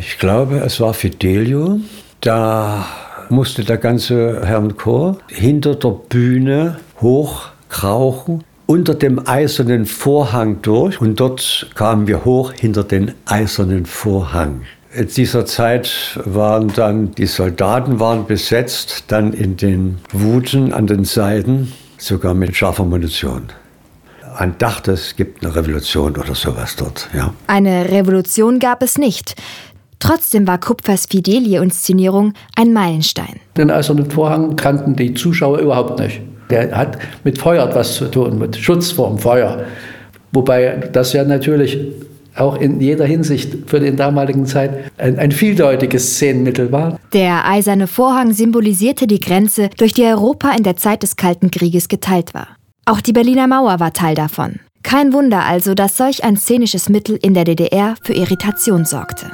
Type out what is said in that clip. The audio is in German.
Ich glaube, es war Fidelio. Da musste der ganze Herrn Chor hinter der Bühne hochkrauchen, unter dem eisernen Vorhang durch. Und dort kamen wir hoch hinter den eisernen Vorhang. In dieser Zeit waren dann die Soldaten waren besetzt, dann in den Wuten an den Seiten, sogar mit scharfer Munition. Man dachte, es gibt eine Revolution oder sowas dort. Ja. Eine Revolution gab es nicht. Trotzdem war Kupfers Fidelie-Inszenierung ein Meilenstein. Den eisernen Vorhang kannten die Zuschauer überhaupt nicht. Der hat mit Feuer etwas zu tun, mit Schutz vor dem Feuer. Wobei das ja natürlich auch in jeder Hinsicht für den damaligen Zeit ein, ein, vieldeutiges Szenenmittel war. Der eiserne Vorhang symbolisierte die Grenze, durch die Europa in der Zeit des Kalten Krieges geteilt war. Auch die Berliner Mauer war Teil davon. Kein Wunder also, dass solch ein szenisches Mittel in der DDR für Irritation sorgte.